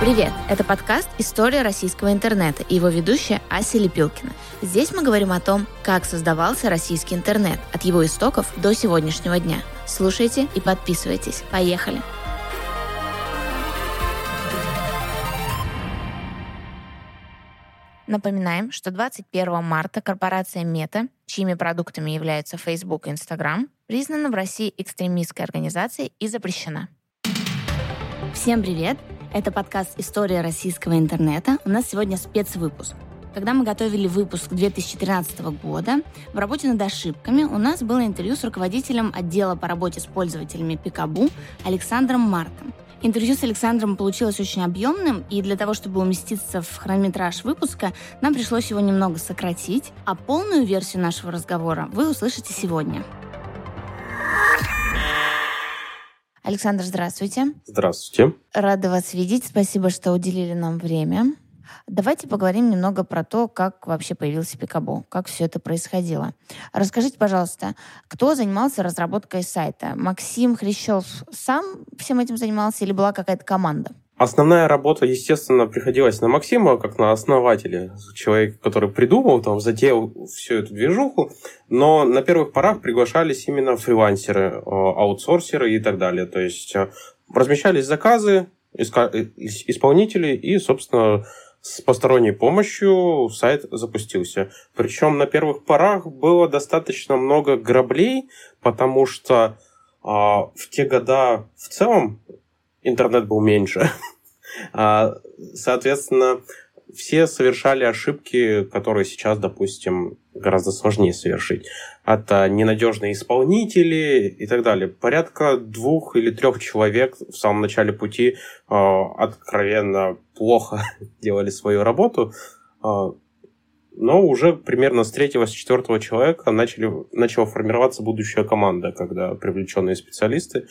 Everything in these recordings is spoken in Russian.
Привет! Это подкаст «История российского интернета» и его ведущая Ася Лепилкина. Здесь мы говорим о том, как создавался российский интернет от его истоков до сегодняшнего дня. Слушайте и подписывайтесь. Поехали! Напоминаем, что 21 марта корпорация Мета, чьими продуктами являются Facebook и Instagram, признана в России экстремистской организацией и запрещена. Всем привет! Это подкаст «История российского интернета». У нас сегодня спецвыпуск. Когда мы готовили выпуск 2013 года, в работе над ошибками у нас было интервью с руководителем отдела по работе с пользователями Пикабу Александром Мартом. Интервью с Александром получилось очень объемным, и для того, чтобы уместиться в хронометраж выпуска, нам пришлось его немного сократить, а полную версию нашего разговора вы услышите сегодня. Александр, здравствуйте. Здравствуйте. Рада вас видеть. Спасибо, что уделили нам время. Давайте поговорим немного про то, как вообще появился Пикабу, как все это происходило. Расскажите, пожалуйста, кто занимался разработкой сайта? Максим Хрящев сам всем этим занимался или была какая-то команда? Основная работа, естественно, приходилась на Максима, как на основателя, человек, который придумал, там, затеял всю эту движуху, но на первых порах приглашались именно фрилансеры, э, аутсорсеры и так далее. То есть э, размещались заказы, э, исполнители, и, собственно, с посторонней помощью сайт запустился. Причем на первых порах было достаточно много граблей, потому что а, в те года в целом интернет был меньше. А, соответственно, все совершали ошибки, которые сейчас, допустим, гораздо сложнее совершить. Это ненадежные исполнители и так далее. Порядка двух или трех человек в самом начале пути э, откровенно плохо делали свою работу. Э, но уже примерно с третьего, с четвертого человека начали, начала формироваться будущая команда, когда привлеченные специалисты а,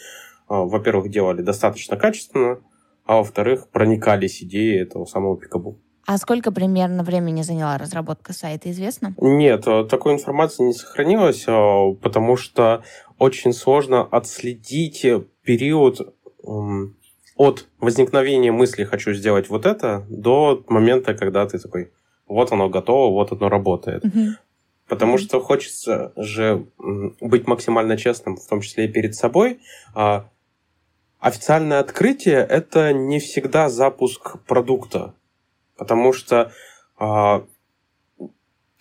во-первых, делали достаточно качественно, а во-вторых, проникались идеей этого самого пикабу. А сколько примерно времени заняла разработка сайта, известно? Нет, а, такой информации не сохранилось, а, потому что очень сложно отследить период от возникновения мысли «хочу сделать вот это» до момента, когда ты такой «вот оно готово, вот оно работает». Угу. Потому что хочется же быть максимально честным, в том числе и перед собой, официальное открытие это не всегда запуск продукта, потому что э,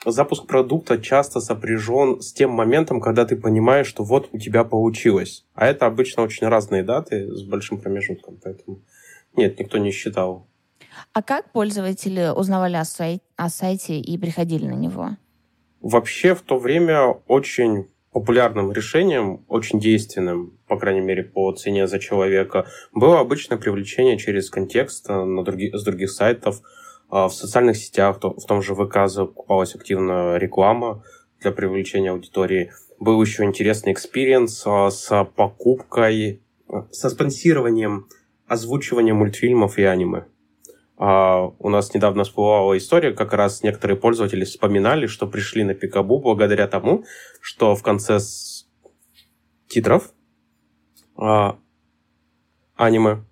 запуск продукта часто сопряжен с тем моментом, когда ты понимаешь, что вот у тебя получилось. А это обычно очень разные даты с большим промежутком, поэтому нет, никто не считал. А как пользователи узнавали о, сай- о сайте и приходили на него? Вообще в то время очень популярным решением, очень действенным, по крайней мере, по цене за человека, было обычное привлечение через контекст э, на други, с других сайтов. А, в социальных сетях, в том же ВК закупалась активно реклама для привлечения аудитории. Был еще интересный experience а, с покупкой, э, со спонсированием озвучивания мультфильмов и аниме. А, у нас недавно всплывала история, как раз некоторые пользователи вспоминали, что пришли на Пикабу благодаря тому, что в конце титров а, аниме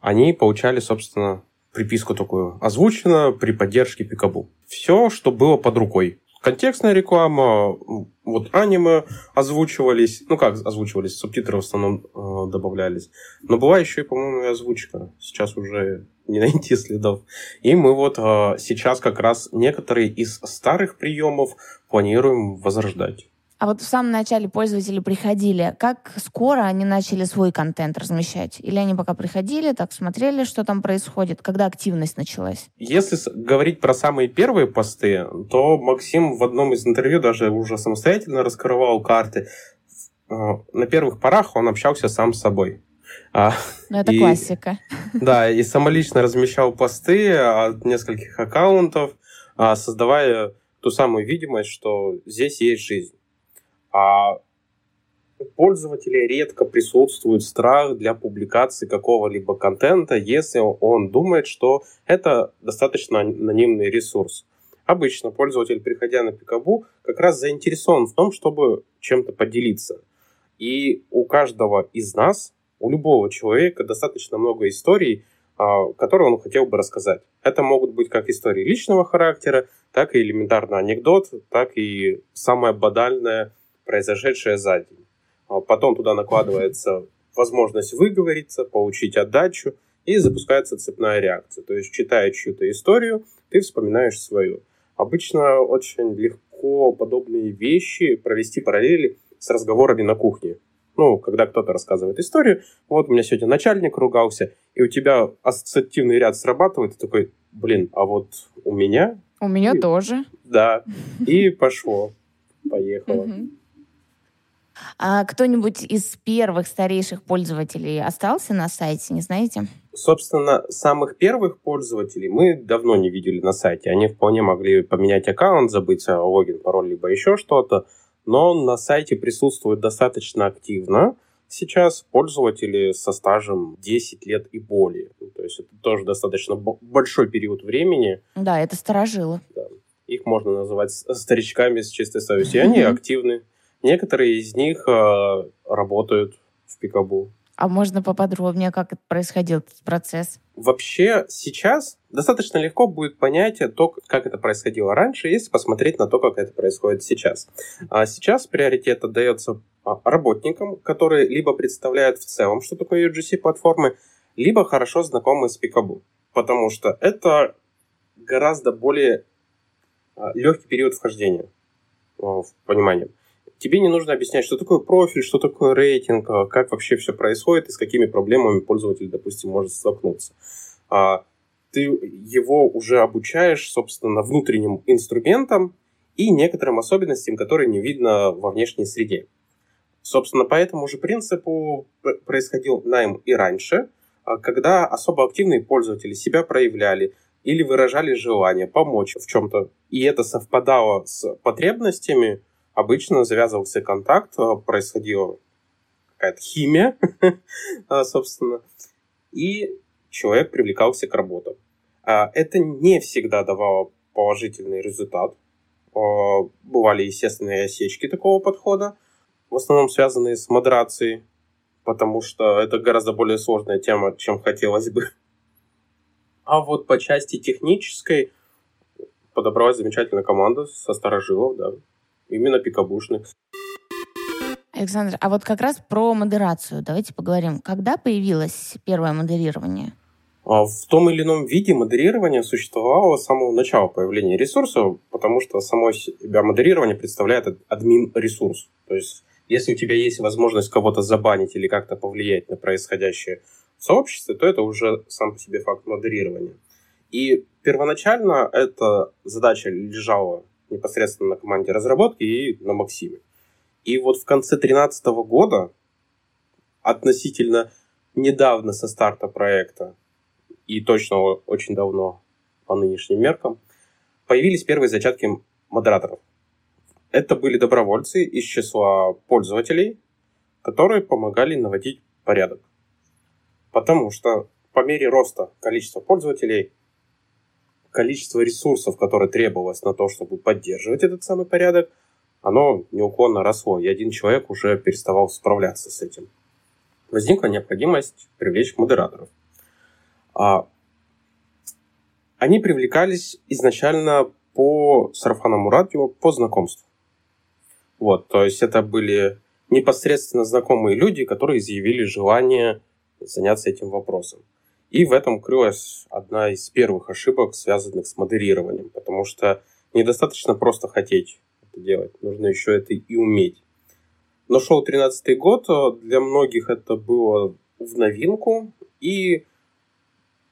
они получали, собственно, приписку такую озвучено при поддержке Пикабу. Все, что было под рукой контекстная реклама, вот аниме озвучивались, ну как озвучивались, субтитры в основном э, добавлялись. Но была еще и, по-моему, и озвучка. Сейчас уже не найти следов. И мы вот э, сейчас как раз некоторые из старых приемов планируем возрождать. А вот в самом начале пользователи приходили, как скоро они начали свой контент размещать? Или они пока приходили, так смотрели, что там происходит, когда активность началась? Если говорить про самые первые посты, то Максим в одном из интервью даже уже самостоятельно раскрывал карты. А, на первых порах он общался сам с собой. А, ну, это и, классика. Да, и самолично размещал посты от нескольких аккаунтов, а, создавая ту самую видимость, что здесь есть жизнь. А у пользователя редко присутствует страх для публикации какого-либо контента, если он думает, что это достаточно анонимный ресурс. Обычно пользователь, приходя на Пикабу, как раз заинтересован в том, чтобы чем-то поделиться. И у каждого из нас, у любого человека достаточно много историй, а, которые он хотел бы рассказать. Это могут быть как истории личного характера, так и элементарно анекдот, так и самое банальное, произошедшее за день. А потом туда накладывается возможность выговориться, получить отдачу, и запускается цепная реакция. То есть, читая чью-то историю, ты вспоминаешь свою. Обычно очень легко подобные вещи провести параллели с разговорами на кухне. Ну, когда кто-то рассказывает историю, вот у меня сегодня начальник ругался, и у тебя ассоциативный ряд срабатывает, и такой, блин, а вот у меня... У меня и... тоже. Да, и пошло, поехало. А кто-нибудь из первых старейших пользователей остался на сайте, не знаете? Собственно, самых первых пользователей мы давно не видели на сайте. Они вполне могли поменять аккаунт, забыть логин, пароль, либо еще что-то но на сайте присутствует достаточно активно. Сейчас пользователи со стажем 10 лет и более. То есть это тоже достаточно большой период времени. Да, это сторожило. Да. Их можно называть старичками с чистой совестью. И они активны. Некоторые из них э, работают в Пикабу. А можно поподробнее, как это происходил этот процесс? Вообще сейчас достаточно легко будет понять то, как это происходило раньше, если посмотреть на то, как это происходит сейчас. А сейчас приоритет отдается а, работникам, которые либо представляют в целом, что такое UGC-платформы, либо хорошо знакомы с Picaboo. Потому что это гораздо более а, легкий период вхождения в понимание тебе не нужно объяснять, что такое профиль, что такое рейтинг, а как вообще все происходит и с какими проблемами пользователь, допустим, может столкнуться. А ты его уже обучаешь, собственно, внутренним инструментам и некоторым особенностям, которые не видно во внешней среде. Собственно, по этому же принципу происходил найм и раньше, а когда особо активные пользователи себя проявляли или выражали желание помочь в чем-то, и это совпадало с потребностями, обычно завязывался контакт, э, происходила какая-то химия, э, собственно, и человек привлекался к работе. А, это не всегда давало положительный результат. Э, бывали естественные осечки такого подхода, в основном связанные с модерацией, потому что это гораздо более сложная тема, чем хотелось бы. А вот по части технической подобралась замечательная команда со старожилов, да, именно пикабушных. Александр, а вот как раз про модерацию давайте поговорим. Когда появилось первое модерирование? А в том или ином виде модерирование существовало с самого начала появления ресурса, потому что само себя модерирование представляет админ-ресурс. То есть, если у тебя есть возможность кого-то забанить или как-то повлиять на происходящее в сообществе, то это уже сам по себе факт модерирования. И первоначально эта задача лежала непосредственно на команде разработки и на Максиме. И вот в конце 2013 года, относительно недавно со старта проекта, и точно очень давно по нынешним меркам, появились первые зачатки модераторов. Это были добровольцы из числа пользователей, которые помогали наводить порядок. Потому что по мере роста количества пользователей количество ресурсов, которое требовалось на то, чтобы поддерживать этот самый порядок, оно неуклонно росло, и один человек уже переставал справляться с этим. Возникла необходимость привлечь модераторов. А, они привлекались изначально по сарафанному радио, по знакомству. Вот, то есть это были непосредственно знакомые люди, которые изъявили желание заняться этим вопросом. И в этом крылась одна из первых ошибок, связанных с модерированием, потому что недостаточно просто хотеть это делать, нужно еще это и уметь. Но шел 13 год, а для многих это было в новинку, и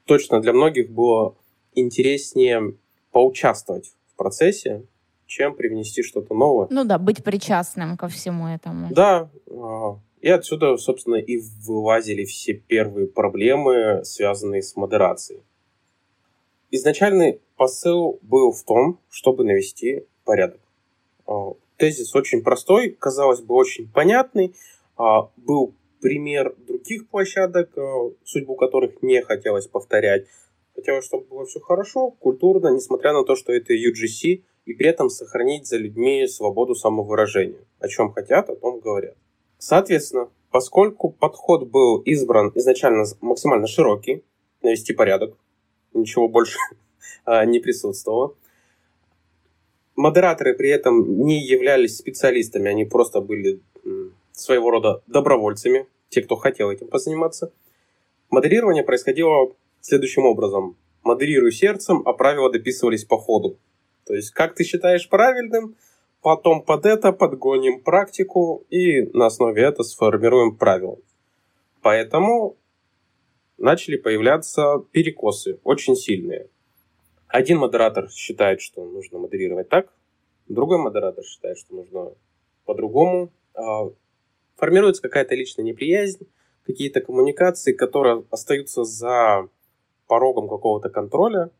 точно для многих было интереснее поучаствовать в процессе, чем привнести что-то новое. Ну да, быть причастным ко всему этому. Да, а, и отсюда, собственно, и вылазили все первые проблемы, связанные с модерацией. Изначальный посыл был в том, чтобы навести порядок. А, тезис очень простой, казалось бы, очень понятный. А, был пример других площадок, а, судьбу которых не хотелось повторять. Хотелось, чтобы было все хорошо, культурно, несмотря на то, что это UGC, и при этом сохранить за людьми свободу самовыражения. О чем хотят, о том говорят. Соответственно, поскольку подход был избран изначально максимально широкий, навести порядок. Ничего больше а, не присутствовало. Модераторы при этом не являлись специалистами, они просто были своего рода добровольцами, те, кто хотел этим позаниматься. Модерирование происходило следующим образом. Модерирую сердцем, а правила дописывались по ходу. То есть, как ты считаешь правильным, потом под это подгоним практику и на основе этого сформируем правила. Поэтому начали появляться перекосы, очень сильные. Один модератор считает, что нужно модерировать так, другой модератор считает, что нужно по-другому. А, формируется какая-то личная неприязнь, какие-то коммуникации, которые остаются за порогом какого-то контроля,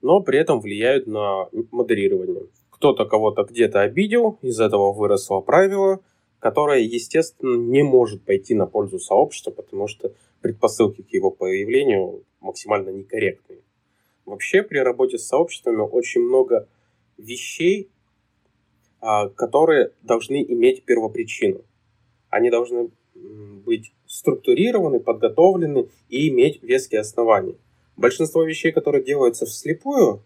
но при этом влияют на модерирование. Кто-то кого-то где-то обидел, из этого выросло правило, которое, естественно, не может пойти на пользу сообщества, потому что предпосылки к его появлению максимально некорректные. Вообще при работе с сообществами очень много вещей, а, которые должны иметь первопричину. Они должны быть структурированы, подготовлены и иметь веские основания. Большинство вещей, которые делаются вслепую,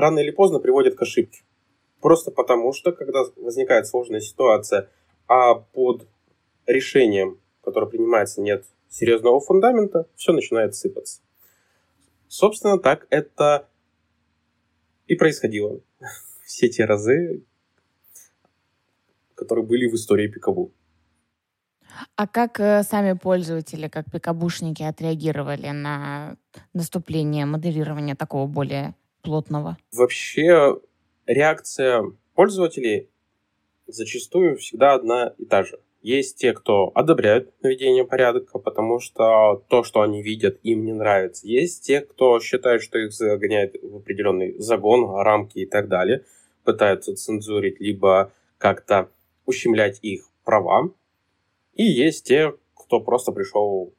рано или поздно приводят к ошибке. Просто потому, что когда возникает сложная ситуация, а под решением, которое принимается, нет серьезного фундамента, все начинает сыпаться. Собственно, так это и происходило все те разы, которые были в истории Пикабу. А как э, сами пользователи, как пикабушники, отреагировали на наступление модерирования такого более плотного? Вообще реакция пользователей зачастую всегда одна и та же. Есть те, кто одобряют наведение порядка, потому что то, что они видят, им не нравится. Есть те, кто считает, что их загоняет в определенный загон, рамки и так далее, пытаются цензурить, либо как-то ущемлять их права. И есть те, кто просто пришел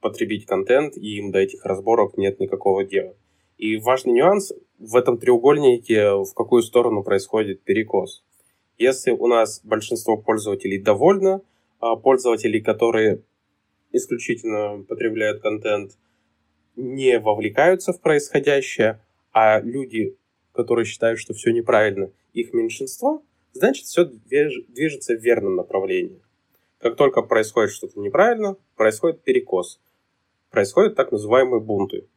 потребить контент, и им до этих разборок нет никакого дела. И важный нюанс в этом треугольнике, в какую сторону происходит перекос. Если у нас большинство пользователей довольно, а пользователей, которые исключительно потребляют контент, не вовлекаются в происходящее, а люди, которые считают, что все неправильно, их меньшинство, значит, все движется в верном направлении. Как только происходит что-то неправильно, происходит перекос. Происходят так называемые бунты.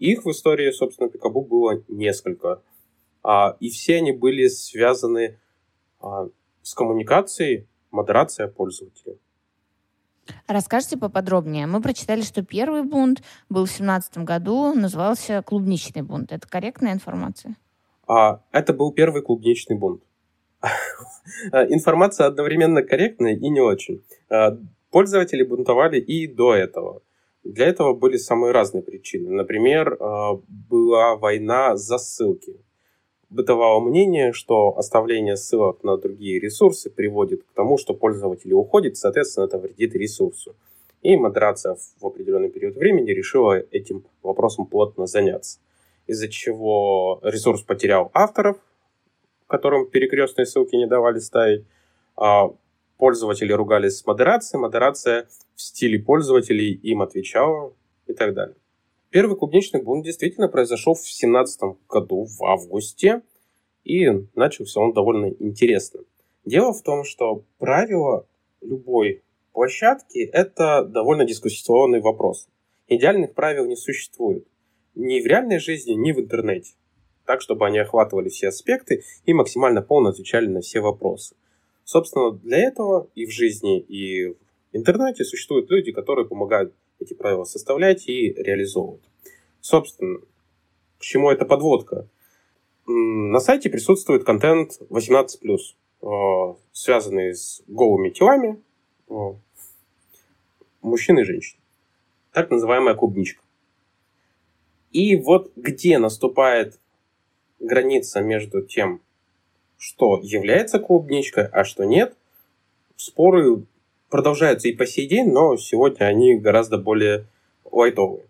Их в истории, собственно, Пикабу было несколько. А, и все они были связаны а, с коммуникацией, модерацией пользователя. Расскажите поподробнее. Мы прочитали, что первый бунт был в 2017 году, назывался «Клубничный бунт». Это корректная информация? А, это был первый клубничный бунт. Информация одновременно корректная и не очень. Э, пользователи бунтовали и до этого. Для этого были самые разные причины. Например, э, была война за ссылки. Бытовало мнение, что оставление ссылок на другие ресурсы приводит к тому, что пользователь уходит, соответственно, это вредит ресурсу. И модерация в определенный период времени решила этим вопросом плотно заняться. Из-за чего ресурс потерял авторов, которым перекрестные ссылки не давали ставить. Пользователи ругались с модерацией, модерация в стиле пользователей им отвечала и так далее. Первый клубничный бунт действительно произошел в 2017 году, в августе, и начался он довольно интересно. Дело в том, что правило любой площадки – это довольно дискуссионный вопрос. Идеальных правил не существует. Ни в реальной жизни, ни в интернете так, чтобы они охватывали все аспекты и максимально полно отвечали на все вопросы. Собственно, для этого и в жизни, и в интернете существуют люди, которые помогают эти правила составлять и реализовывать. Собственно, к чему эта подводка? На сайте присутствует контент 18+, э, связанный с голыми телами э, мужчин и женщин. Так называемая клубничка. И вот где наступает граница между тем, что является клубничкой, а что нет, споры продолжаются и по сей день, но сегодня они гораздо более лайтовые.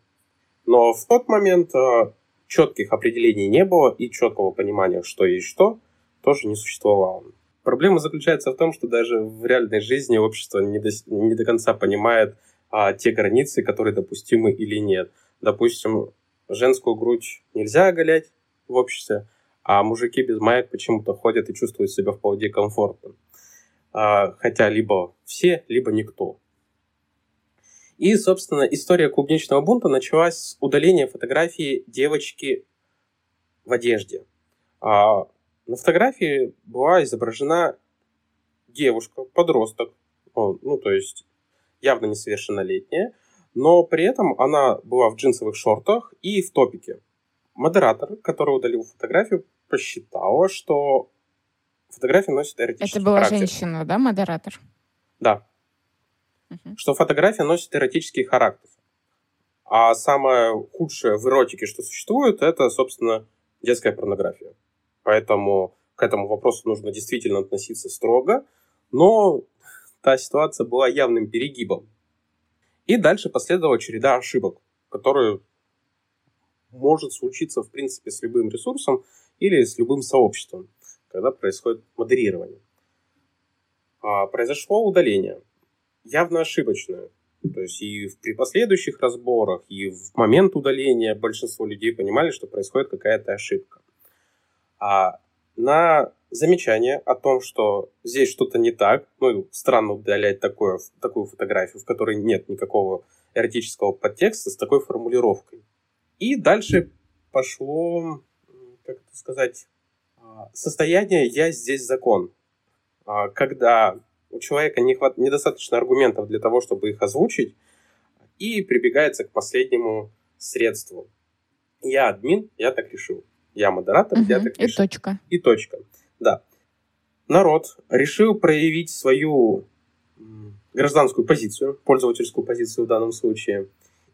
Но в тот момент э, четких определений не было и четкого понимания, что есть что, тоже не существовало. Проблема заключается в том, что даже в реальной жизни общество не до, не до конца понимает, а, те границы, которые допустимы или нет. Допустим, женскую грудь нельзя оголять в обществе, а мужики без маек почему-то ходят и чувствуют себя вполне комфортно. А, хотя либо все, либо никто. И, собственно, история клубничного бунта началась с удаления фотографии девочки в одежде. А на фотографии была изображена девушка, подросток, ну, то есть явно несовершеннолетняя, но при этом она была в джинсовых шортах и в топике. Модератор, который удалил фотографию, посчитала, что фотография носит эротический Это была характер. женщина, да, модератор? Да. Угу. Что фотография носит эротический характер. А самое худшее в эротике, что существует, это, собственно, детская порнография. Поэтому к этому вопросу нужно действительно относиться строго, но та ситуация была явным перегибом. И дальше последовала череда ошибок, которые может случиться, в принципе, с любым ресурсом или с любым сообществом, когда происходит модерирование. А произошло удаление, явно ошибочное. То есть и при последующих разборах, и в момент удаления большинство людей понимали, что происходит какая-то ошибка. А на замечание о том, что здесь что-то не так, ну, странно удалять такое, такую фотографию, в которой нет никакого эротического подтекста с такой формулировкой. И дальше пошло, как это сказать, а, состояние «я здесь закон». А, когда у человека не хват... недостаточно аргументов для того, чтобы их озвучить, и прибегается к последнему средству. Я админ, я так решил. Я модератор, угу, я так решил. И точка. И точка. Да. Народ решил проявить свою гражданскую позицию, пользовательскую позицию в данном случае,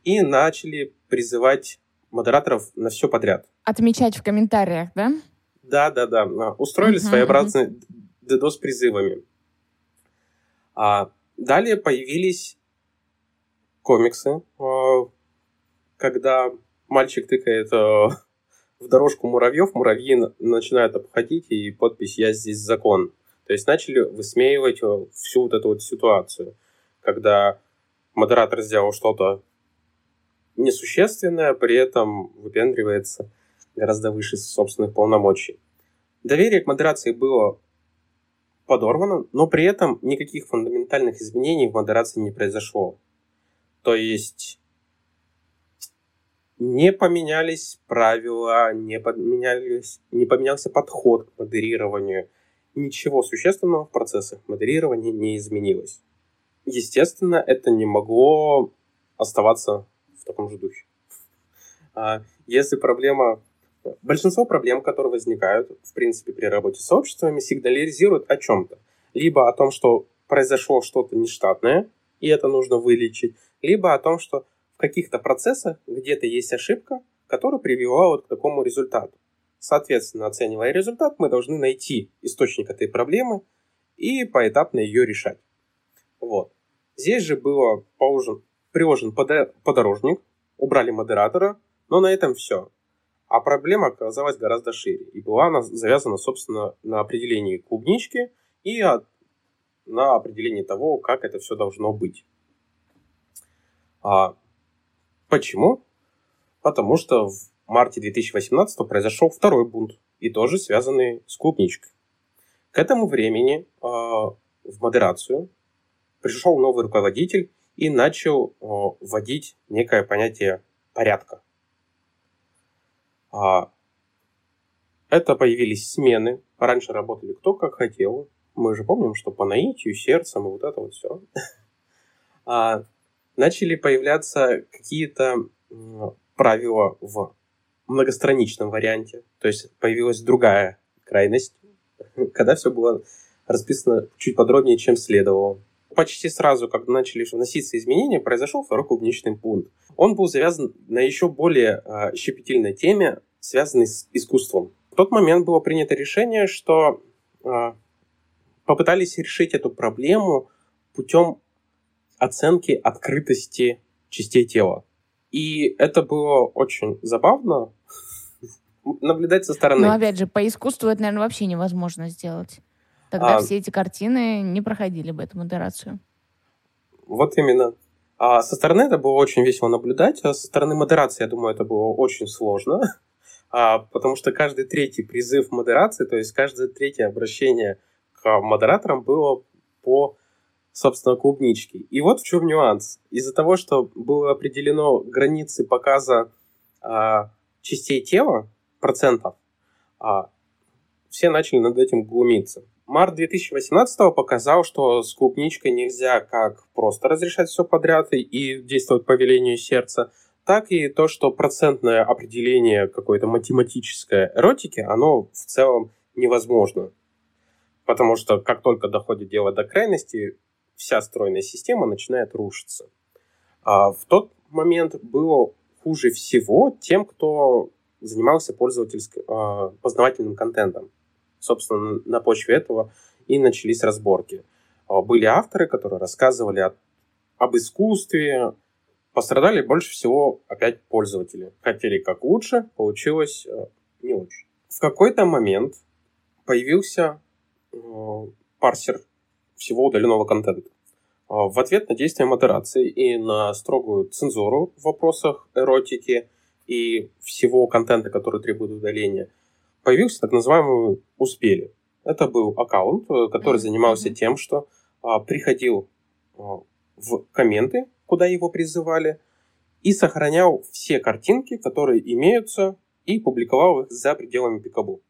и начали призывать модераторов на все подряд. Отмечать в комментариях, да? Да, да, да. Устроили uh-huh, своеобразные uh-huh. DDoS призывами. А далее появились комиксы, а, когда мальчик тыкает а, в дорожку муравьев, муравьи начинают обходить, и подпись «Я здесь закон». То есть начали высмеивать а, всю вот эту вот ситуацию, когда модератор сделал что-то несущественное, при этом выпендривается гораздо выше собственных полномочий. Доверие к модерации было подорвано, но при этом никаких фундаментальных изменений в модерации не произошло. То есть не поменялись правила, не, поменялись, не поменялся подход к модерированию. Ничего существенного в процессах модерирования не изменилось. Естественно, это не могло оставаться в таком же духе. А если проблема Большинство проблем, которые возникают, в принципе, при работе с сообществами, сигнализируют о чем-то. Либо о том, что произошло что-то нештатное, и это нужно вылечить, либо о том, что в каких-то процессах где-то есть ошибка, которая привела вот к такому результату. Соответственно, оценивая результат, мы должны найти источник этой проблемы и поэтапно ее решать. Вот. Здесь же было положен, приложен подорожник, убрали модератора, но на этом все. А проблема оказалась гораздо шире. И была она завязана, собственно, на определении клубнички и на определении того, как это все должно быть. А почему? Потому что в марте 2018 произошел второй бунт, и тоже связанный с клубничкой. К этому времени э, в модерацию пришел новый руководитель и начал вводить некое понятие порядка. А, это появились смены. Раньше работали кто как хотел. Мы же помним, что по наитию, сердцем и вот это вот все. А, начали появляться какие-то правила в многостраничном варианте. То есть появилась другая крайность, когда все было расписано чуть подробнее, чем следовало. Почти сразу, как начали вноситься изменения, произошел второй клубничный пункт. Он был завязан на еще более э, щепетильной теме, связанной с искусством. В тот момент было принято решение, что э, попытались решить эту проблему путем оценки открытости частей тела. И это было очень забавно наблюдать со стороны. Но опять же, по искусству это, наверное, вообще невозможно сделать. Тогда а... все эти картины не проходили бы эту модерацию. Вот именно. А со стороны это было очень весело наблюдать, а со стороны модерации, я думаю, это было очень сложно, а, потому что каждый третий призыв модерации, то есть каждое третье обращение к модераторам было по, собственно, клубничке. И вот в чем нюанс. Из-за того, что было определено границы показа а, частей тела, процентов, а, все начали над этим глумиться. Март 2018 показал, что с клубничкой нельзя как просто разрешать все подряд и действовать по велению сердца, так и то, что процентное определение какой-то математической эротики, оно в целом невозможно. Потому что как только доходит дело до крайности, вся стройная система начинает рушиться. А в тот момент было хуже всего тем, кто занимался пользовательским э, познавательным контентом собственно, на почве этого и начались разборки. А, были авторы, которые рассказывали о, об искусстве, пострадали больше всего опять пользователи. Хотели как лучше, получилось э, не очень. В какой-то момент появился э, парсер всего удаленного контента. А, в ответ на действия модерации и на строгую цензуру в вопросах эротики и всего контента, который требует удаления – появился так называемый «Успели». Это был аккаунт, э, который занимался тем, что а, приходил а, в комменты, куда его призывали, и сохранял все картинки, которые имеются, и публиковал их за пределами Пикабу.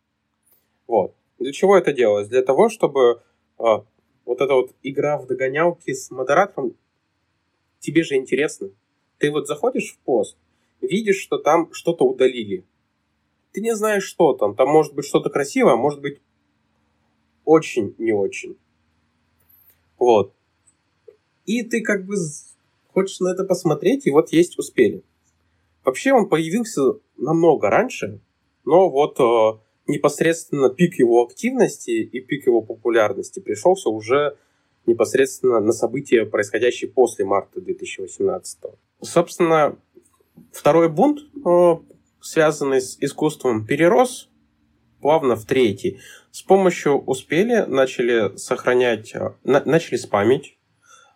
Вот. Для чего это делалось? Для того, чтобы а, вот эта вот игра в догонялки с модератором, тебе же интересно. Ты вот заходишь в пост, видишь, что там что-то удалили, ты не знаешь, что там. Там может быть что-то красивое, а может быть очень не очень. Вот. И ты как бы хочешь на это посмотреть, и вот есть успели. Вообще он появился намного раньше, но вот э, непосредственно пик его активности и пик его популярности пришелся уже непосредственно на события, происходящие после марта 2018. Собственно, второй бунт э, связанный с искусством, перерос плавно в третий. С помощью успели, начали сохранять, э, на, начали спамить,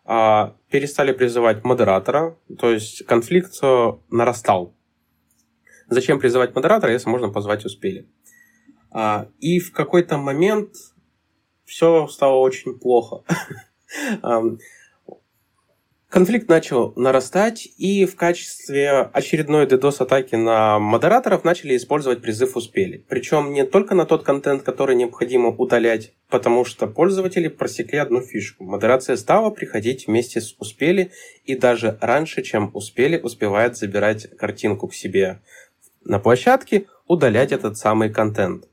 а, перестали призывать модератора, то есть конфликт э, нарастал. Зачем призывать модератора, если можно позвать успели? А, и в какой-то момент все стало очень плохо. Конфликт начал нарастать, и в качестве очередной DDoS-атаки на модераторов начали использовать призыв «Успели». Причем не только на тот контент, который необходимо удалять, потому что пользователи просекли одну фишку. Модерация стала приходить вместе с «Успели», и даже раньше, чем «Успели», успевает забирать картинку к себе на площадке, удалять этот самый контент.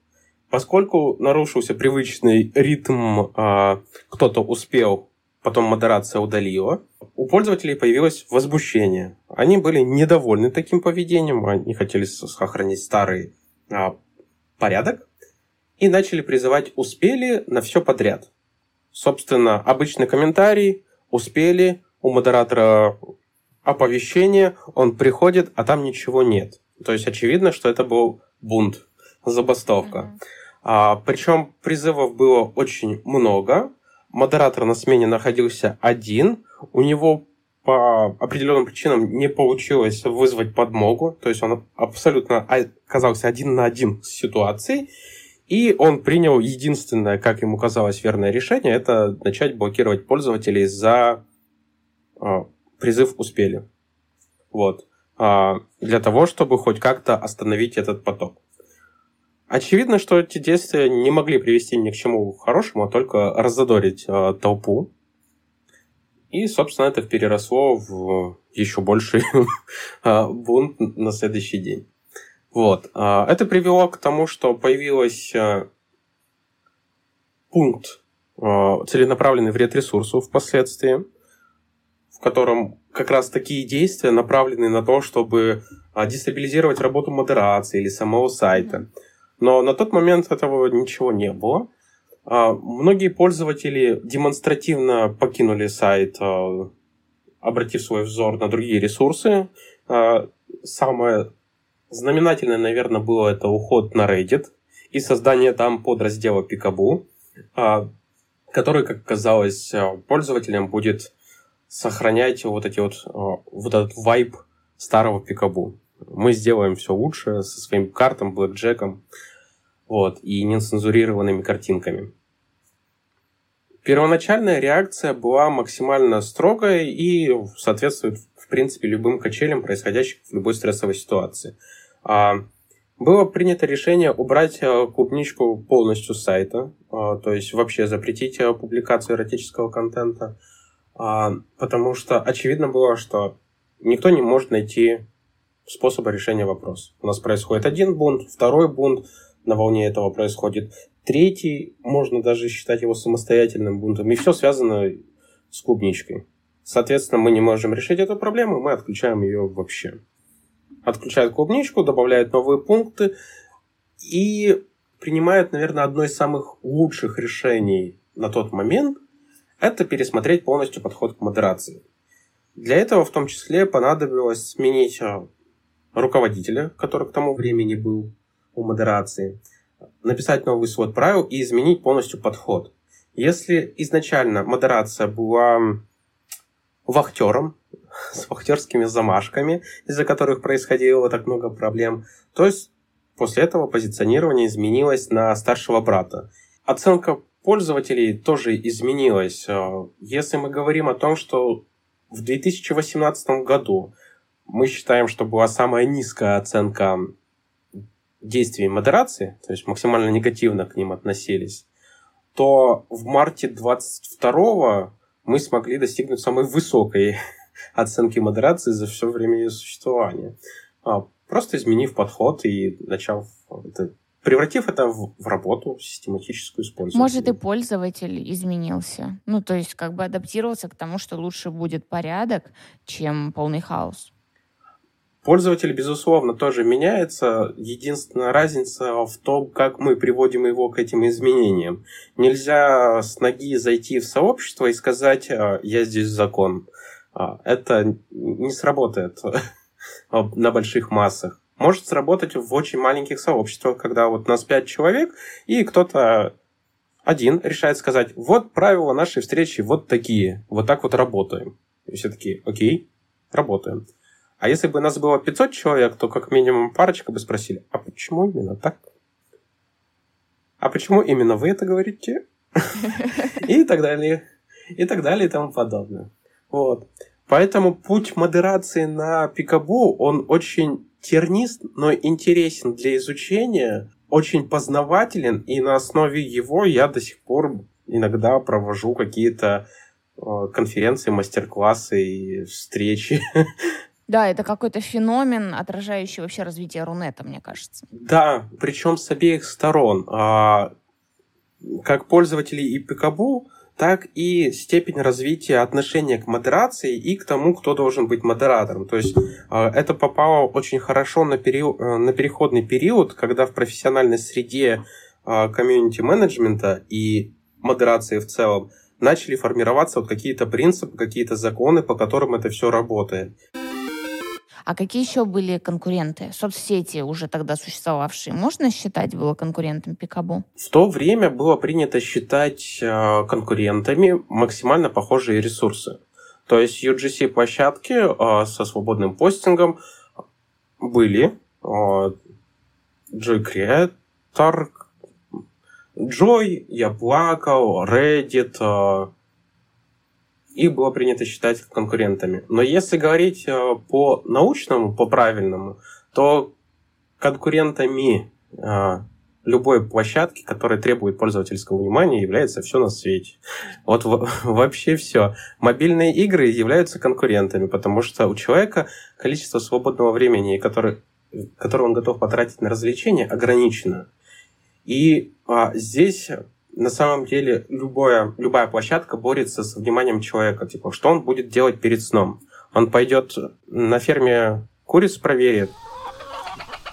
Поскольку нарушился привычный ритм, э, кто-то успел потом модерация удалила, у пользователей появилось возмущение. Они были недовольны таким поведением, они хотели сохранить старый а, порядок и начали призывать «успели» на все подряд. Собственно, обычный комментарий «успели», у модератора оповещение, он приходит, а там ничего нет. То есть очевидно, что это был бунт, забастовка. Mm-hmm. А, причем призывов было очень много, модератор на смене находился один, у него по определенным причинам не получилось вызвать подмогу, то есть он абсолютно оказался один на один с ситуацией, и он принял единственное, как ему казалось, верное решение, это начать блокировать пользователей за э, призыв «Успели». Вот. Э, для того, чтобы хоть как-то остановить этот поток. Очевидно, что эти действия не могли привести ни к чему хорошему, а только раззадорить э, толпу. И, собственно, это переросло в еще больший э, бунт на следующий день. Вот. Э, это привело к тому, что появилась э, пункт целенаправленный вред ресурсу впоследствии, в котором как раз такие действия направлены на то, чтобы дестабилизировать работу модерации или самого сайта. Но на тот момент этого ничего не было. А, многие пользователи демонстративно покинули сайт, а, обратив свой взор на другие ресурсы. А, самое знаменательное, наверное, было это уход на Reddit и создание там подраздела Picaboo, который, как казалось, пользователям будет сохранять вот эти вот, вот этот вайб старого пикабу. Мы сделаем все лучше со своим картом, блэкджеком, вот, и нецензурированными картинками. Первоначальная реакция была максимально строгой и соответствует, в принципе, любым качелям, происходящим в любой стрессовой ситуации. А, было принято решение убрать э, клубничку полностью с сайта, а, то есть вообще запретить э, публикацию эротического контента, а, потому что очевидно было, что никто не может найти способа решения вопроса. У нас происходит один бунт, второй бунт, на волне этого происходит Третий, можно даже считать его самостоятельным бунтом. И все связано с клубничкой. Соответственно, мы не можем решить эту проблему, мы отключаем ее вообще. Отключают клубничку, добавляют новые пункты и принимают, наверное, одно из самых лучших решений на тот момент – это пересмотреть полностью подход к модерации. Для этого в том числе понадобилось сменить а, руководителя, который к тому времени был у модерации – написать новый свод правил и изменить полностью подход. Если изначально модерация была вахтером, с вахтерскими замашками, из-за которых происходило так много проблем, то есть после этого позиционирование изменилось на старшего брата. Оценка пользователей тоже изменилась. Если мы говорим о том, что в 2018 году мы считаем, что была самая низкая оценка действий модерации, то есть максимально негативно к ним относились, то в марте 22 мы смогли достигнуть самой высокой оценки модерации за все время ее существования. А, просто изменив подход и начав это, превратив это в, в работу систематическую использование. Может, и пользователь изменился. Ну, то есть как бы адаптироваться к тому, что лучше будет порядок, чем полный хаос. Пользователь, безусловно, тоже меняется. Единственная разница в том, как мы приводим его к этим изменениям. Нельзя с ноги зайти в сообщество и сказать «А, «я здесь закон». А, это не сработает на больших массах. Может сработать в очень маленьких сообществах, когда вот нас пять человек, и кто-то один решает сказать, вот правила нашей встречи вот такие, вот так вот работаем. И все такие, окей, работаем. А если бы нас было 500 человек, то как минимум парочка бы спросили, а почему именно так? А почему именно вы это говорите? И так далее. И так далее и тому подобное. Вот. Поэтому путь модерации на Пикабу, он очень тернист, но интересен для изучения, очень познавателен, и на основе его я до сих пор иногда провожу какие-то э, конференции, мастер-классы и встречи Да, это какой-то феномен, отражающий вообще развитие Рунета, мне кажется. Да, причем с обеих сторон. А, как пользователей и Пикабу, так и степень развития отношения к модерации и к тому, кто должен быть модератором. То есть а, это попало очень хорошо на, период, э, на переходный период, когда в профессиональной среде а, комьюнити-менеджмента и модерации в целом начали формироваться вот какие-то принципы, какие-то законы, по которым это все работает. А какие еще были конкуренты? Соцсети, уже тогда существовавшие, можно считать было конкурентом Пикабу? В то время было принято считать э, конкурентами максимально похожие ресурсы. То есть UGC-площадки э, со свободным постингом были. Э, Joy Creator, Joy, я плакал, Reddit, их было принято считать конкурентами. Но если говорить э, по научному, по правильному, то конкурентами э, любой площадки, которая требует пользовательского внимания, является все на свете. Вот вообще все. Мобильные игры являются конкурентами, потому что у человека количество свободного времени, которое, которое он готов потратить на развлечения, ограничено. И а, здесь на самом деле любая, любая площадка борется с вниманием человека. Типа, что он будет делать перед сном? Он пойдет на ферме куриц проверит,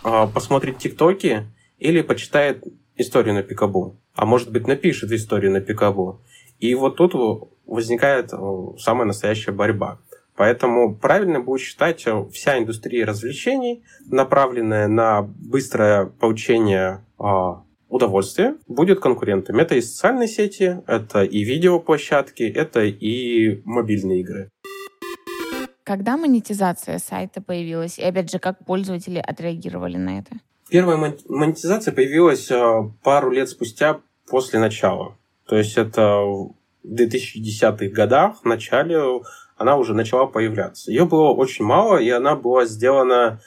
а, посмотрит тиктоки или почитает историю на Пикабу. А может быть, напишет историю на Пикабу. И вот тут возникает э, самая настоящая борьба. Поэтому правильно будет считать э, вся индустрия развлечений, направленная на быстрое получение а, удовольствие будет конкурентами. Это и социальные сети, это и видеоплощадки, это и мобильные игры. когда монетизация сайта появилась? И опять же, как пользователи отреагировали на это? Первая монетизация появилась э, пару лет спустя после начала. То есть это в 2010-х годах, в начале она уже начала появляться. Ее было очень мало, и она была сделана...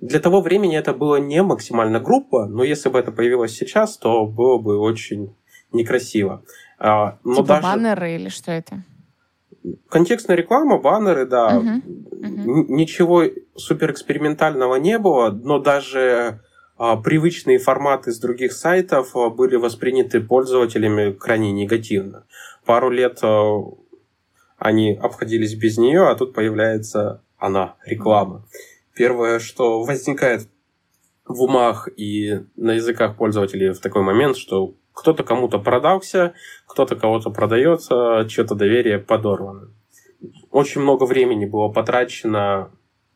Для того времени это было не максимально группа, но если бы это появилось сейчас, то было бы очень некрасиво. А, но типа даже... баннеры или что это? Контекстная реклама, баннеры, да. Угу. Угу. Ничего суперэкспериментального не было, но даже а, привычные форматы с других сайтов а, были восприняты пользователями крайне негативно. Пару лет они обходились без нее, а тут появляется она, реклама. Первое, что возникает в умах и на языках пользователей в такой момент, что кто-то кому-то продался, кто-то кого-то продается, чье-то доверие подорвано. Очень много времени было потрачено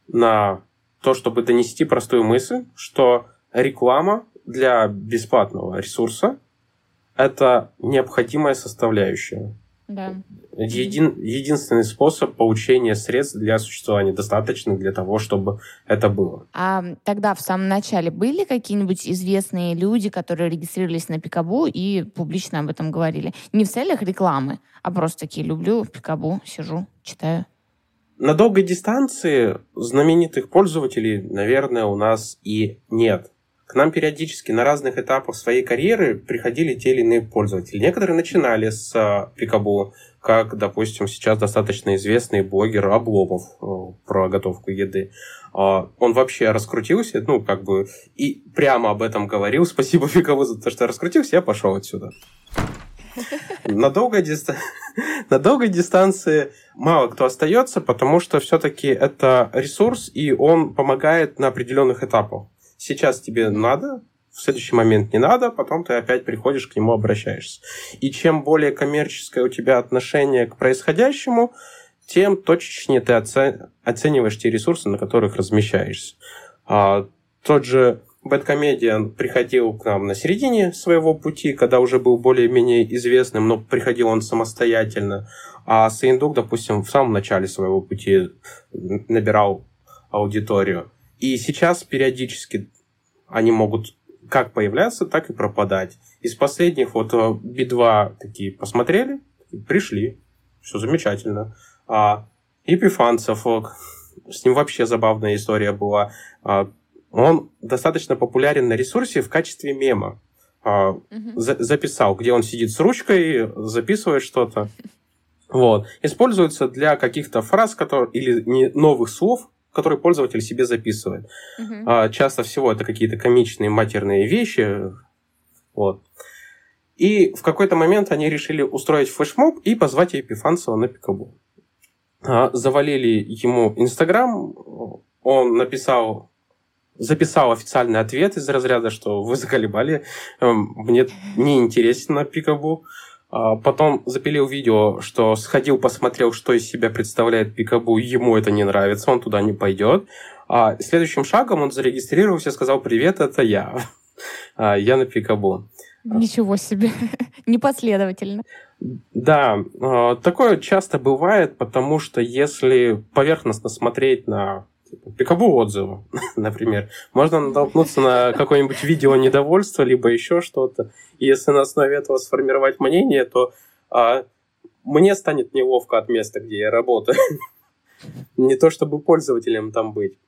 на то, чтобы донести простую мысль, что реклама для бесплатного ресурса – это необходимая составляющая. Да. Един, единственный способ получения средств для существования, достаточно для того, чтобы это было. А тогда в самом начале были какие-нибудь известные люди, которые регистрировались на Пикабу и публично об этом говорили? Не в целях рекламы, а просто такие люблю Пикабу, сижу, читаю. На долгой дистанции знаменитых пользователей, наверное, у нас и нет. К нам периодически на разных этапах своей карьеры приходили те или иные пользователи. Некоторые начинали с Пикабу, как, допустим, сейчас достаточно известный блогер Обломов uh, про готовку еды. Uh, он вообще раскрутился, ну, как бы, и прямо об этом говорил. Спасибо Пикабу за то, что раскрутился, я пошел отсюда. На долгой, диста... на долгой дистанции мало кто остается, потому что все-таки это ресурс, и он помогает на определенных этапах сейчас тебе надо, в следующий момент не надо, потом ты опять приходишь к нему, обращаешься. И чем более коммерческое у тебя отношение к происходящему, тем точечнее ты оцениваешь те ресурсы, на которых размещаешься. А, тот же Бэткомедиан приходил к нам на середине своего пути, когда уже был более-менее известным, но приходил он самостоятельно. А Сейндук, допустим, в самом начале своего пути набирал аудиторию. И сейчас периодически они могут как появляться, так и пропадать. Из последних вот э, Би-2 такие посмотрели, пришли, все замечательно. А Епифанцев, с ним вообще забавная история была. А, он достаточно популярен на ресурсе в качестве мема. угу. за, записал, где он сидит с ручкой, записывает что-то. Вот. Используется для каких-то фраз которые, или не, новых слов, который пользователь себе записывает. Uh-huh. А, часто всего это какие-то комичные матерные вещи. Вот. И в какой-то момент они решили устроить флешмоб и позвать Епифанцева на пикабу. А, завалили ему Инстаграм, он написал записал официальный ответ из разряда, что вы заколебали, эм, мне не интересно пикабу. А потом запилил видео, что сходил, посмотрел, что из себя представляет Пикабу, ему это не нравится, он туда не пойдет. А следующим шагом он зарегистрировался сказал, привет, это я. А, я на Пикабу. Ничего себе. Непоследовательно. Да, а, такое часто бывает, потому что если поверхностно смотреть на пикабу отзывы, например. Можно натолкнуться на какое-нибудь видео недовольства, либо еще что-то. И если на основе этого сформировать мнение, то а, мне станет неловко от места, где я работаю. Не то чтобы пользователем там быть.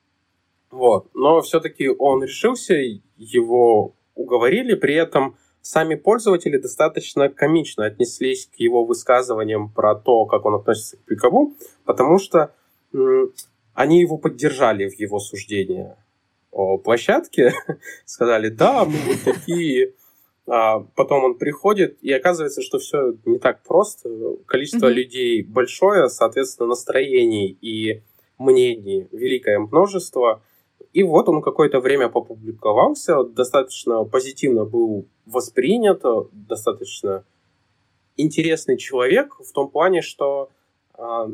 Вот. Но все-таки он решился, его уговорили, при этом сами пользователи достаточно комично отнеслись к его высказываниям про то, как он относится к пикабу, потому что они его поддержали в его суждении о площадке, сказали, да, мы вот такие. А потом он приходит, и оказывается, что все не так просто. Количество mm-hmm. людей большое, соответственно, настроений и мнений великое множество. И вот он какое-то время попубликовался, достаточно позитивно был воспринят, достаточно интересный человек в том плане, что а,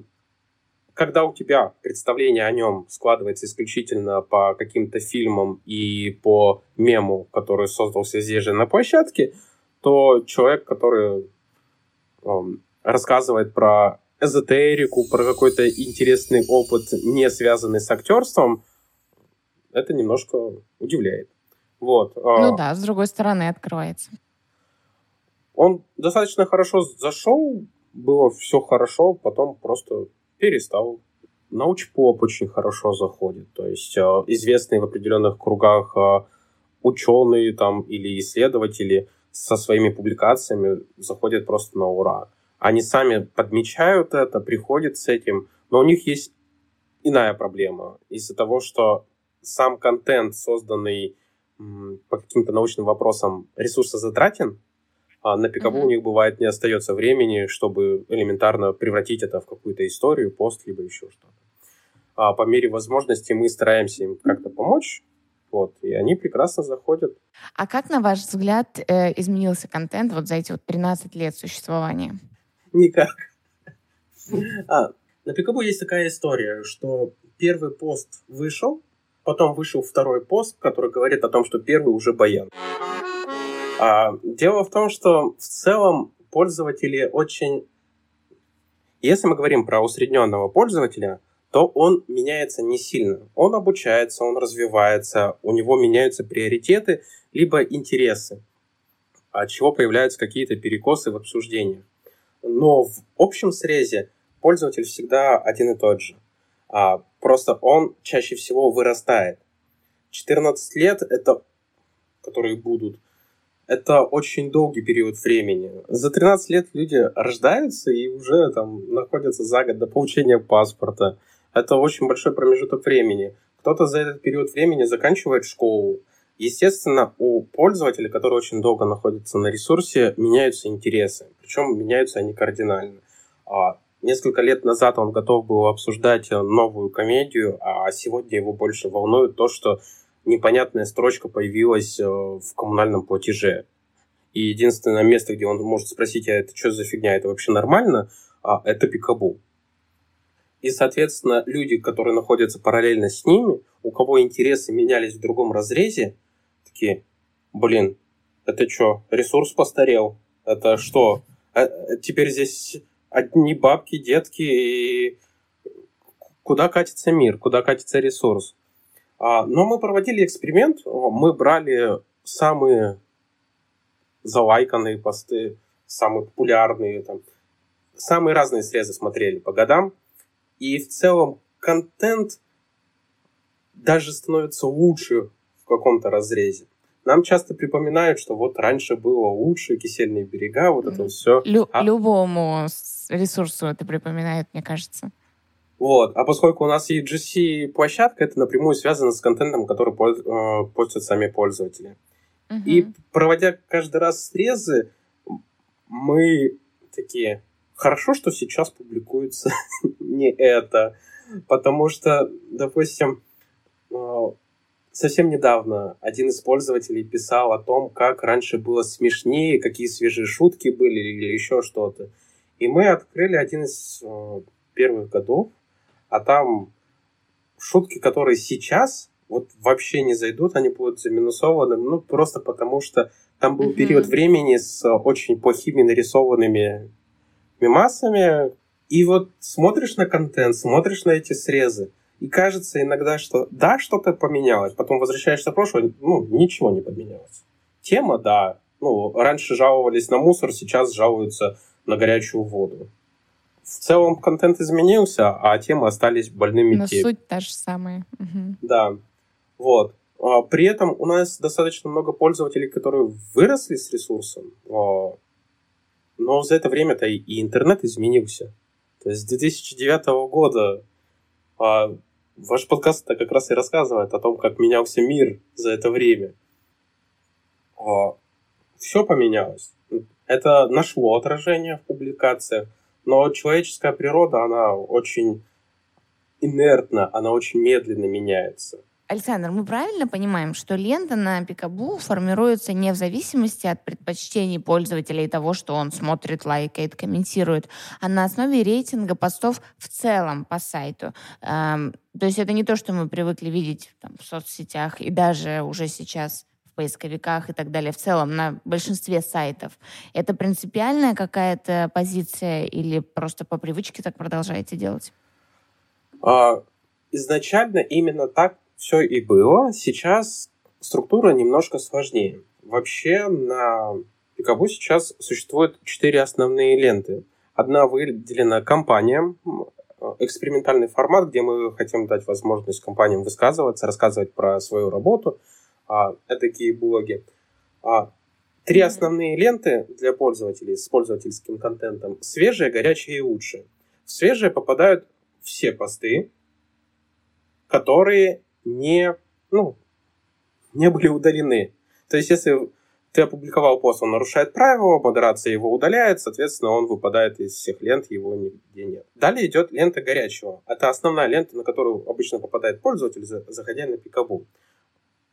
когда у тебя представление о нем складывается исключительно по каким-то фильмам и по мему, который создался здесь же на площадке, то человек, который um, рассказывает про эзотерику, про какой-то интересный опыт, не связанный с актерством, это немножко удивляет. Вот. А ну да, с другой стороны открывается. Он достаточно хорошо зашел, было все хорошо, потом просто перестал. Научпоп очень хорошо заходит, то есть а, известные в определенных кругах а, ученые там или исследователи со своими публикациями заходят просто на ура. Они сами подмечают это, приходят с этим, но у них есть иная проблема из-за того, что сам контент, созданный по каким-то научным вопросам, ресурсозатратен, а на пикабу mm-hmm. у них бывает не остается времени, чтобы элементарно превратить это в какую-то историю, пост, либо еще что-то. А по мере возможности мы стараемся им как-то помочь, вот, и они прекрасно заходят. А как, на ваш взгляд, э, изменился контент вот за эти вот 13 лет существования? Никак. А, на Пикабу есть такая история, что первый пост вышел, Потом вышел второй пост, который говорит о том, что первый уже баян. А, дело в том, что в целом пользователи очень... Если мы говорим про усредненного пользователя, то он меняется не сильно. Он обучается, он развивается, у него меняются приоритеты, либо интересы, от чего появляются какие-то перекосы в обсуждениях. Но в общем срезе пользователь всегда один и тот же. А, просто он чаще всего вырастает. 14 лет, это, которые будут, это очень долгий период времени. За 13 лет люди рождаются и уже там находятся за год до получения паспорта. Это очень большой промежуток времени. Кто-то за этот период времени заканчивает школу. Естественно, у пользователя, который очень долго находится на ресурсе, меняются интересы. Причем меняются они кардинально. А Несколько лет назад он готов был обсуждать новую комедию, а сегодня его больше волнует то, что непонятная строчка появилась э, в коммунальном платеже. И единственное место, где он может спросить, а это что за фигня, это вообще нормально, а это Пикабу. И, соответственно, люди, которые находятся параллельно с ними, у кого интересы менялись в другом разрезе, такие, блин, это что, ресурс постарел? Это что? А, теперь здесь одни бабки, детки, и куда катится мир, куда катится ресурс. А, но мы проводили эксперимент, мы брали самые залайканные посты, самые популярные, там, самые разные срезы смотрели по годам, и в целом контент даже становится лучше в каком-то разрезе нам часто припоминают, что вот раньше было лучше, кисельные берега, вот это все. Лю- а... Любому ресурсу это припоминает, мне кажется. Вот. А поскольку у нас есть GC-площадка, это напрямую связано с контентом, который э, пользуются сами пользователи. Uh-huh. И проводя каждый раз срезы, мы такие, хорошо, что сейчас публикуется не это. Потому что, допустим, э, совсем недавно один из пользователей писал о том, как раньше было смешнее, какие свежие шутки были или еще что-то. И мы открыли один из э, первых годов, а там шутки, которые сейчас вот вообще не зайдут, они будут заминусованы, ну, просто потому что там был mm-hmm. период времени с очень плохими нарисованными мемасами, и вот смотришь на контент, смотришь на эти срезы, и кажется иногда, что да, что-то поменялось. Потом возвращаешься в прошлое, ну, ничего не поменялось. Тема, да. Ну, раньше жаловались на мусор, сейчас жалуются на горячую воду. В целом контент изменился, а темы остались больными Но тем. суть та же самая. Угу. Да. Вот. А, при этом у нас достаточно много пользователей, которые выросли с ресурсом, а, но за это время-то и интернет изменился. То есть с 2009 года а, Ваш подкаст -то как раз и рассказывает о том, как менялся мир за это время. Все поменялось. Это нашло отражение в публикациях, но человеческая природа, она очень инертна, она очень медленно меняется. Александр, мы правильно понимаем, что лента на Пикабу формируется не в зависимости от предпочтений пользователя и того, что он смотрит, лайкает, комментирует, а на основе рейтинга постов в целом по сайту. Эм, то есть это не то, что мы привыкли видеть там, в соцсетях и даже уже сейчас поисковиках и так далее, в целом на большинстве сайтов. Это принципиальная какая-то позиция или просто по привычке так продолжаете делать? А, изначально именно так все и было. Сейчас структура немножко сложнее. Вообще на Пикабу сейчас существует четыре основные ленты. Одна выделена компаниям, экспериментальный формат, где мы хотим дать возможность компаниям высказываться, рассказывать про свою работу. А, такие блоги. А, три основные ленты для пользователей с пользовательским контентом. Свежие, горячие и лучшие. В свежие попадают все посты, которые не, ну, не были удалены. То есть, если ты опубликовал пост, он нарушает правила, модерация его удаляет, соответственно, он выпадает из всех лент, его нигде нет. Далее идет лента горячего. Это основная лента, на которую обычно попадает пользователь, заходя на Пикабу.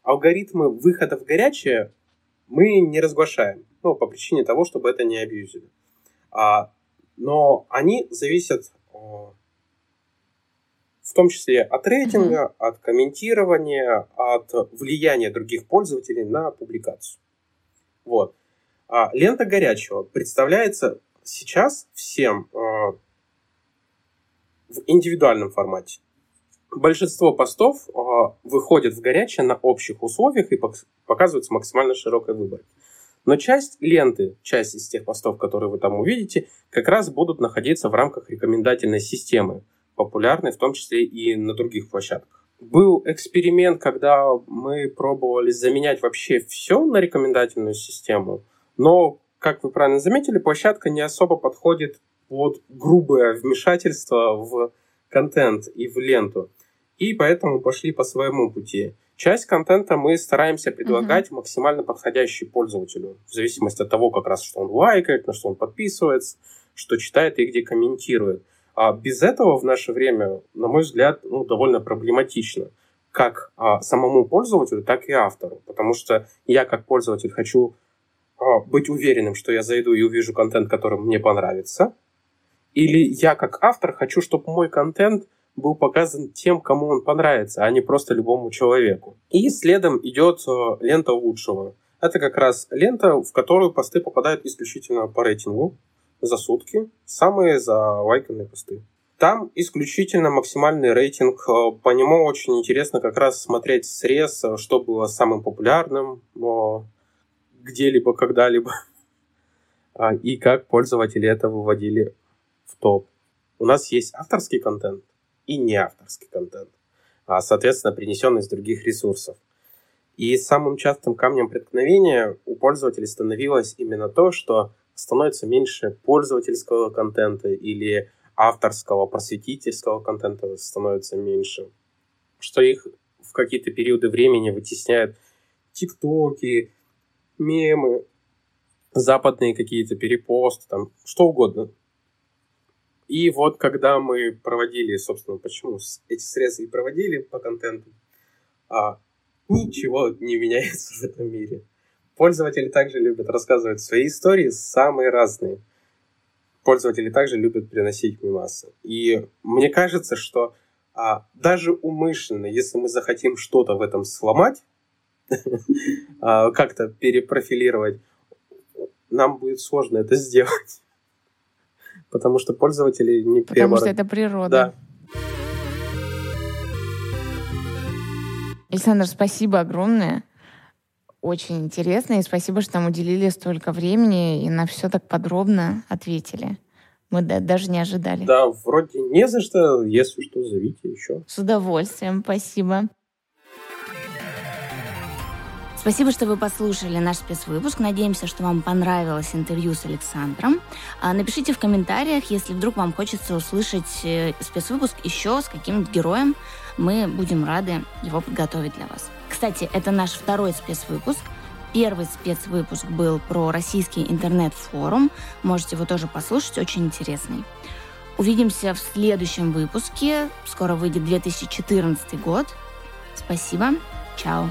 Алгоритмы выхода в горячее мы не разглашаем, ну, по причине того, чтобы это не абьюзили. А, но они зависят в том числе от рейтинга, mm-hmm. от комментирования, от влияния других пользователей на публикацию. Вот. А лента горячего представляется сейчас всем э, в индивидуальном формате. Большинство постов э, выходит в горячее на общих условиях и показывается максимально широкой выборке. Но часть ленты, часть из тех постов, которые вы там увидите, как раз будут находиться в рамках рекомендательной системы популярны, в том числе и на других площадках. Был эксперимент, когда мы пробовали заменять вообще все на рекомендательную систему, но, как вы правильно заметили, площадка не особо подходит под грубое вмешательство в контент и в ленту. И поэтому пошли по своему пути. Часть контента мы стараемся предлагать uh-huh. максимально подходящий пользователю, в зависимости от того, как раз что он лайкает, на что он подписывается, что читает и где комментирует. А без этого в наше время, на мой взгляд, ну, довольно проблематично как а, самому пользователю, так и автору. Потому что я как пользователь хочу а, быть уверенным, что я зайду и увижу контент, который мне понравится. Или я как автор хочу, чтобы мой контент был показан тем, кому он понравится, а не просто любому человеку. И следом идет а, лента лучшего. Это как раз лента, в которую посты попадают исключительно по рейтингу за сутки, самые залайканные посты. Там исключительно максимальный рейтинг. Э, по нему очень интересно как раз смотреть срез, э, что было самым популярным э, где-либо, когда-либо. А, и как пользователи это выводили в топ. У нас есть авторский контент и не авторский контент, а, соответственно, принесенный из других ресурсов. И самым частым камнем преткновения у пользователей становилось именно то, что становится меньше пользовательского контента или авторского, просветительского контента становится меньше. Что их в какие-то периоды времени вытесняют тиктоки, мемы, западные какие-то перепосты, там, что угодно. И вот когда мы проводили, собственно, почему эти средства и проводили по контенту, а, ничего не меняется в этом мире. Пользователи также любят рассказывать свои истории, самые разные. Пользователи также любят приносить мемасы. И мне кажется, что а, даже умышленно, если мы захотим что-то в этом сломать, а, как-то перепрофилировать, нам будет сложно это сделать. Потому что пользователи не Потому что это природа. Да. Александр, спасибо огромное очень интересно, и спасибо, что нам уделили столько времени и на все так подробно ответили. Мы даже не ожидали. Да, вроде не за что. Если что, зовите еще. С удовольствием, спасибо. Спасибо, что вы послушали наш спецвыпуск. Надеемся, что вам понравилось интервью с Александром. А, напишите в комментариях, если вдруг вам хочется услышать э, спецвыпуск еще с каким-нибудь героем. Мы будем рады его подготовить для вас. Кстати, это наш второй спецвыпуск. Первый спецвыпуск был про российский интернет-форум. Можете его тоже послушать, очень интересный. Увидимся в следующем выпуске. Скоро выйдет 2014 год. Спасибо. Чао.